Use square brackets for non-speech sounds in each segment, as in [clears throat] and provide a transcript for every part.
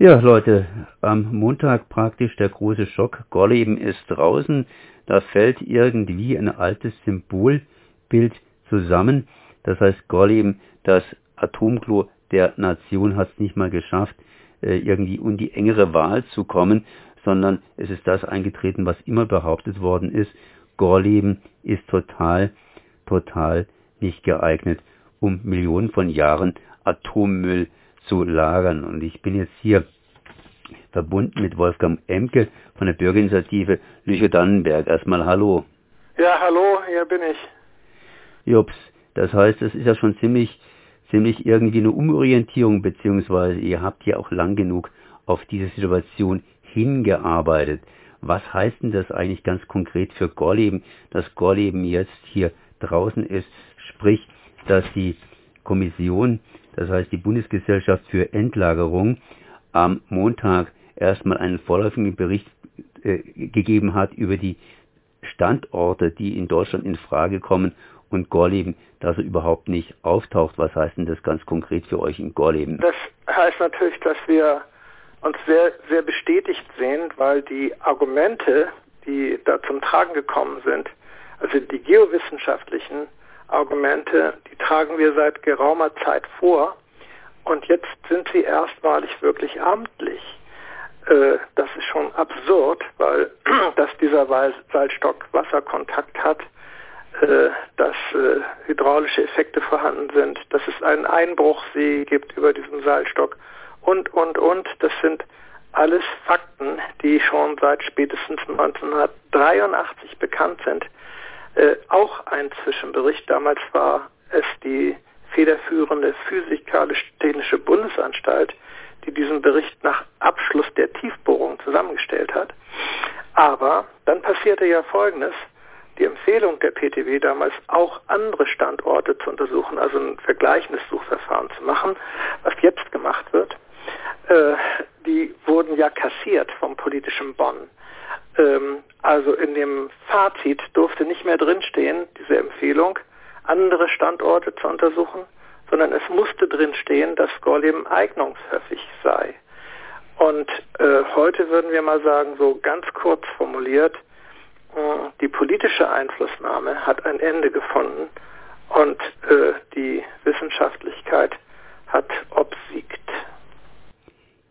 Ja, Leute, am Montag praktisch der große Schock. Gorleben ist draußen. Da fällt irgendwie ein altes Symbolbild zusammen. Das heißt, Gorleben, das Atomklo der Nation, hat es nicht mal geschafft, äh, irgendwie um die engere Wahl zu kommen, sondern es ist das eingetreten, was immer behauptet worden ist. Gorleben ist total, total nicht geeignet, um Millionen von Jahren Atommüll zu lagern. Und ich bin jetzt hier verbunden mit Wolfgang Emke von der Bürgerinitiative Lüchow-Dannenberg. Erstmal Hallo. Ja, hallo, hier bin ich. Jups, das heißt, es ist ja schon ziemlich, ziemlich irgendwie eine Umorientierung, beziehungsweise ihr habt ja auch lang genug auf diese Situation hingearbeitet. Was heißt denn das eigentlich ganz konkret für Gorleben, dass Gorleben jetzt hier draußen ist, sprich, dass die Kommission das heißt die Bundesgesellschaft für Endlagerung, am Montag erstmal einen vorläufigen Bericht äh, gegeben hat über die Standorte, die in Deutschland in Frage kommen und Gorleben, dass er überhaupt nicht auftaucht. Was heißt denn das ganz konkret für euch in Gorleben? Das heißt natürlich, dass wir uns sehr, sehr bestätigt sehen, weil die Argumente, die da zum Tragen gekommen sind, also die geowissenschaftlichen Argumente, die tragen wir seit geraumer Zeit vor. Und jetzt sind sie erstmalig wirklich amtlich. Äh, das ist schon absurd, weil [clears throat] dass dieser Salzstock Wasserkontakt hat, äh, dass äh, hydraulische Effekte vorhanden sind, dass es einen Einbruchsee gibt über diesen Salzstock und, und, und. Das sind alles Fakten, die schon seit spätestens 1983 bekannt sind äh, auch ein Zwischenbericht. Damals war es die federführende Physikalisch-Technische Bundesanstalt, die diesen Bericht nach Abschluss der Tiefbohrung zusammengestellt hat. Aber dann passierte ja Folgendes. Die Empfehlung der PTW damals auch andere Standorte zu untersuchen, also ein vergleichendes Suchverfahren zu machen, was jetzt gemacht wird, äh, die wurden ja kassiert vom politischen Bonn. Ähm, also in dem Fazit durfte nicht mehr drinstehen, diese Empfehlung, andere Standorte zu untersuchen, sondern es musste drinstehen, dass Gorleben eignungshöfig sei. Und äh, heute würden wir mal sagen, so ganz kurz formuliert, äh, die politische Einflussnahme hat ein Ende gefunden und äh, die Wissenschaftlichkeit hat obsiegt.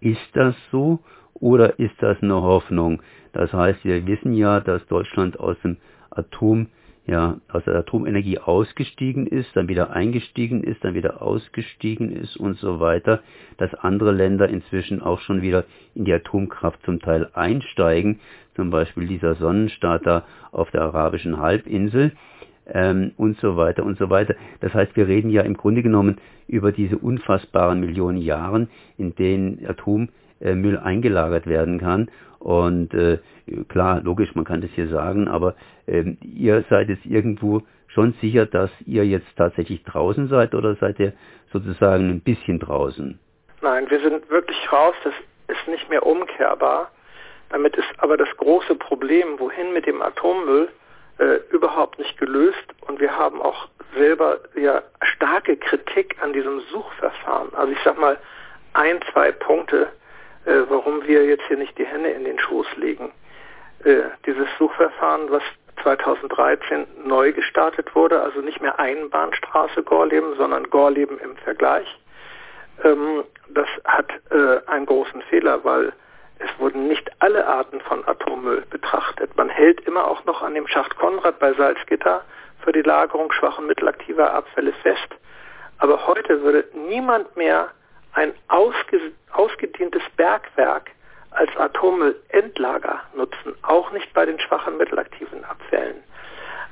Ist das so oder ist das eine Hoffnung? Das heißt, wir wissen ja, dass Deutschland aus dem Atom, ja, aus der Atomenergie ausgestiegen ist, dann wieder eingestiegen ist, dann wieder ausgestiegen ist und so weiter, dass andere Länder inzwischen auch schon wieder in die Atomkraft zum Teil einsteigen, zum Beispiel dieser Sonnenstaat da auf der arabischen Halbinsel ähm, und so weiter und so weiter. Das heißt, wir reden ja im Grunde genommen über diese unfassbaren Millionen Jahren, in denen Atommüll eingelagert werden kann und äh, klar, logisch, man kann das hier sagen, aber äh, ihr seid jetzt irgendwo schon sicher, dass ihr jetzt tatsächlich draußen seid oder seid ihr sozusagen ein bisschen draußen? Nein, wir sind wirklich raus. Das ist nicht mehr umkehrbar. Damit ist aber das große Problem, wohin mit dem Atommüll, äh, überhaupt nicht gelöst. Und wir haben auch selber ja starke Kritik an diesem Suchverfahren. Also ich sag mal ein, zwei Punkte, äh, warum wir jetzt hier nicht die Hände in den Schoß legen. Äh, dieses Suchverfahren, was 2013 neu gestartet wurde, also nicht mehr Einbahnstraße Gorleben, sondern Gorleben im Vergleich, ähm, das hat äh, einen großen Fehler, weil es wurden nicht alle Arten von Atommüll betrachtet. Man hält immer auch noch an dem Schacht Konrad bei Salzgitter für die Lagerung schwach und mittelaktiver Abfälle fest. Aber heute würde niemand mehr ein ausge ausgedientes Bergwerk als Atommüllendlager nutzen, auch nicht bei den schwachen mittelaktiven Abfällen.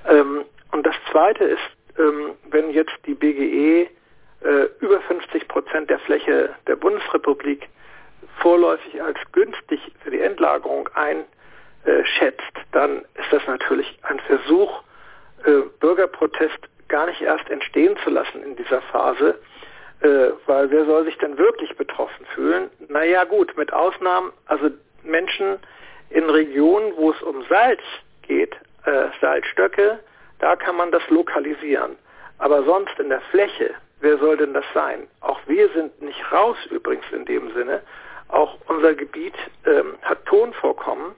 Ähm, und das Zweite ist, ähm, wenn jetzt die BGE äh, über 50 Prozent der Fläche der Bundesrepublik vorläufig als günstig für die Endlagerung einschätzt, dann ist das natürlich ein Versuch, äh, Bürgerprotest gar nicht erst entstehen zu lassen in dieser Phase, äh, weil wer soll sich denn wirklich betroffen fühlen? Naja gut, mit Ausnahmen, also Menschen in Regionen, wo es um Salz geht, äh, Salzstöcke, da kann man das lokalisieren. Aber sonst in der Fläche, wer soll denn das sein? Auch wir sind nicht raus übrigens in dem Sinne. Auch unser Gebiet ähm, hat Tonvorkommen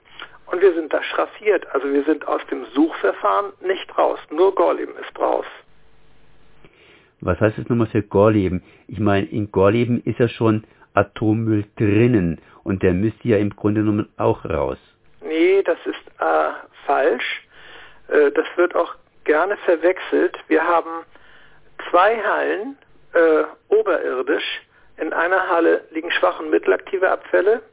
und wir sind da schraffiert. Also wir sind aus dem Suchverfahren nicht raus. Nur Gorleben ist raus. Was heißt das nochmal für Gorleben? Ich meine, in Gorleben ist ja schon Atommüll drinnen und der müsste ja im Grunde genommen auch raus. Nee, das ist äh, falsch. Äh, das wird auch gerne verwechselt. Wir haben zwei Hallen äh, oberirdisch. In einer Halle liegen schwach und mittelaktive Abfälle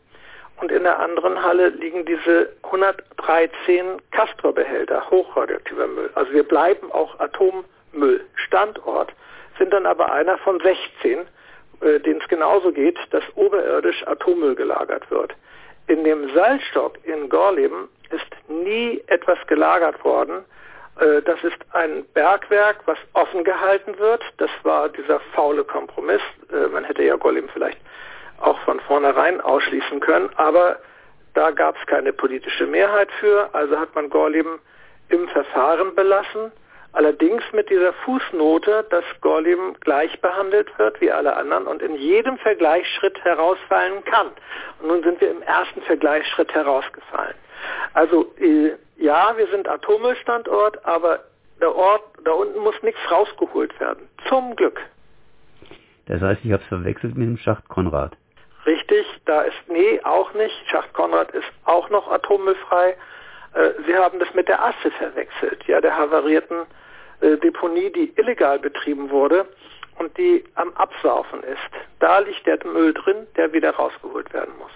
und in der anderen Halle liegen diese 113 Castor-Behälter, hochradioaktiver Müll. Also wir bleiben auch Atommüll Standort, sind dann aber einer von 16, äh, denen es genauso geht, dass oberirdisch Atommüll gelagert wird. In dem Salzstock in Gorleben ist nie etwas gelagert worden. Äh, das ist ein Bergwerk, was offen gehalten wird. Das war dieser faule Kompromiss. Äh, man hätte ja Gorleben vielleicht auch von vornherein ausschließen können, aber da gab es keine politische Mehrheit für, also hat man Gorleben im Verfahren belassen, allerdings mit dieser Fußnote, dass Gorleben gleich behandelt wird wie alle anderen und in jedem Vergleichsschritt herausfallen kann. Und nun sind wir im ersten Vergleichsschritt herausgefallen. Also äh, ja, wir sind Atommüllstandort, aber der Ort, da unten muss nichts rausgeholt werden. Zum Glück. Das heißt, ich habe es verwechselt mit dem Schacht Konrad. Richtig, da ist, nee, auch nicht. Schacht Konrad ist auch noch atommüllfrei. Äh, Sie haben das mit der Asse verwechselt, ja, der havarierten äh, Deponie, die illegal betrieben wurde und die am Absaufen ist. Da liegt der Müll drin, der wieder rausgeholt werden muss.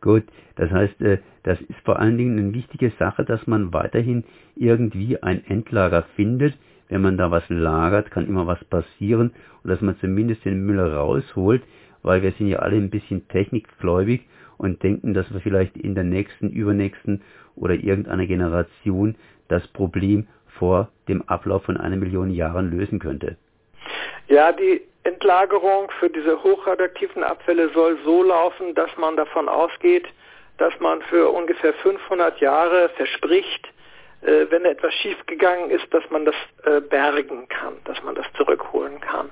Gut, das heißt, äh, das ist vor allen Dingen eine wichtige Sache, dass man weiterhin irgendwie ein Endlager findet. Wenn man da was lagert, kann immer was passieren und dass man zumindest den Müll rausholt weil wir sind ja alle ein bisschen technikgläubig und denken, dass wir vielleicht in der nächsten, übernächsten oder irgendeiner Generation das Problem vor dem Ablauf von einer Million Jahren lösen könnte. Ja, die Endlagerung für diese hochradioaktiven Abfälle soll so laufen, dass man davon ausgeht, dass man für ungefähr 500 Jahre verspricht, äh, wenn etwas schiefgegangen ist, dass man das äh, bergen kann, dass man das zurückholen kann.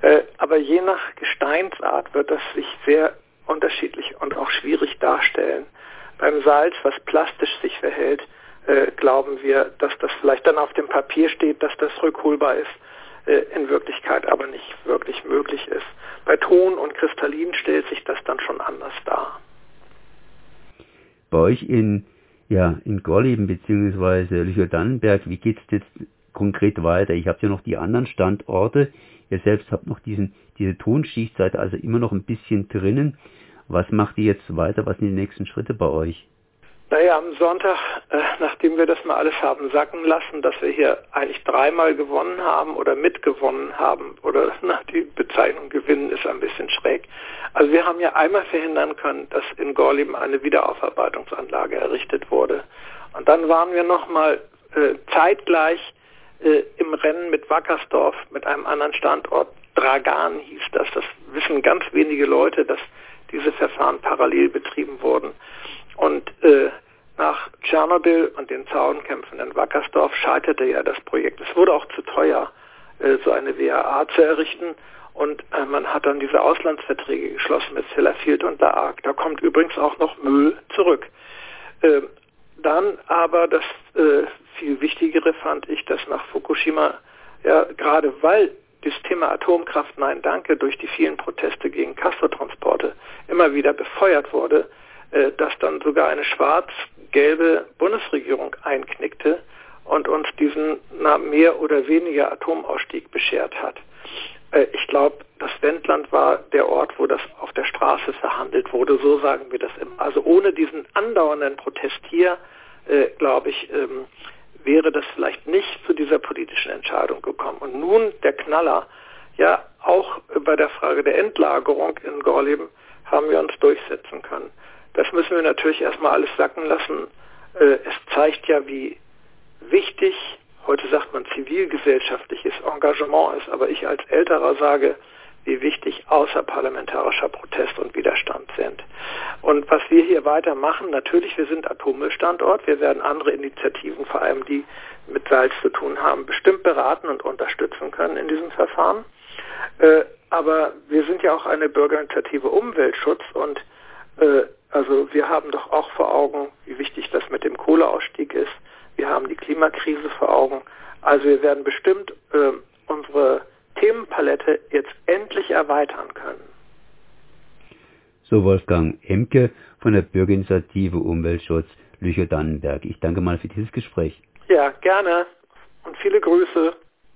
Äh, aber je nach Gesteinsart wird das sich sehr unterschiedlich und auch schwierig darstellen. Beim Salz, was plastisch sich verhält, äh, glauben wir, dass das vielleicht dann auf dem Papier steht, dass das rückholbar ist, in Wirklichkeit aber nicht wirklich möglich ist. Bei Ton und Kristallin stellt sich das dann schon anders dar. Bei euch in ja, in Gorleben bzw. Lüchow-Dannenberg, wie geht es jetzt konkret weiter? Ich habe ja noch die anderen Standorte. Ihr selbst habt noch diesen, diese Tonschichtseite also immer noch ein bisschen drinnen. Was macht ihr jetzt weiter? Was sind die nächsten Schritte bei euch? Naja, am Sonntag, äh, nachdem wir das mal alles haben sacken lassen, dass wir hier eigentlich dreimal gewonnen haben oder mitgewonnen haben, oder [laughs] na, die Bezeichnung gewinnen ist ein bisschen schräg. Also wir haben ja einmal verhindern können, dass in Gorleben eine Wiederaufarbeitungsanlage errichtet wurde. Und dann waren wir nochmal äh, zeitgleich äh, im Rennen mit Wackersdorf, mit einem anderen Standort. Dragan hieß das. Das wissen ganz wenige Leute, dass diese Verfahren parallel betrieben wurden. Und äh, nach Tschernobyl und den Zaunkämpfen in Wackersdorf scheiterte ja das Projekt. Es wurde auch zu teuer, äh, so eine WAA zu errichten. Und äh, man hat dann diese Auslandsverträge geschlossen mit Sellafield und La Hague. Da kommt übrigens auch noch Müll zurück. Äh, dann aber das äh, viel Wichtigere fand ich, dass nach Fukushima, ja, gerade weil das Thema Atomkraft, nein, danke, durch die vielen Proteste gegen Castortransporte immer wieder befeuert wurde, dass dann sogar eine schwarz-gelbe Bundesregierung einknickte und uns diesen na, mehr oder weniger Atomausstieg beschert hat. Äh, ich glaube, das Wendland war der Ort, wo das auf der Straße verhandelt wurde, so sagen wir das immer. Also ohne diesen andauernden Protest hier, äh, glaube ich, ähm, wäre das vielleicht nicht zu dieser politischen Entscheidung gekommen. Und nun der Knaller, ja, auch bei der Frage der Endlagerung in Gorleben haben wir uns durchsetzen können. Das müssen wir natürlich erstmal alles sacken lassen. Äh, es zeigt ja, wie wichtig, heute sagt man zivilgesellschaftliches Engagement ist, aber ich als Älterer sage, wie wichtig außerparlamentarischer Protest und Widerstand sind. Und was wir hier weiter machen, natürlich, wir sind Atommüllstandort, wir werden andere Initiativen, vor allem die mit Salz zu tun haben, bestimmt beraten und unterstützen können in diesem Verfahren. Äh, aber wir sind ja auch eine Bürgerinitiative Umweltschutz und äh, also wir haben doch auch vor Augen, wie wichtig das mit dem Kohleausstieg ist. Wir haben die Klimakrise vor Augen. Also wir werden bestimmt äh, unsere Themenpalette jetzt endlich erweitern können. So Wolfgang Emke von der Bürgerinitiative Umweltschutz Lüchow-Dannenberg. Ich danke mal für dieses Gespräch. Ja, gerne und viele Grüße.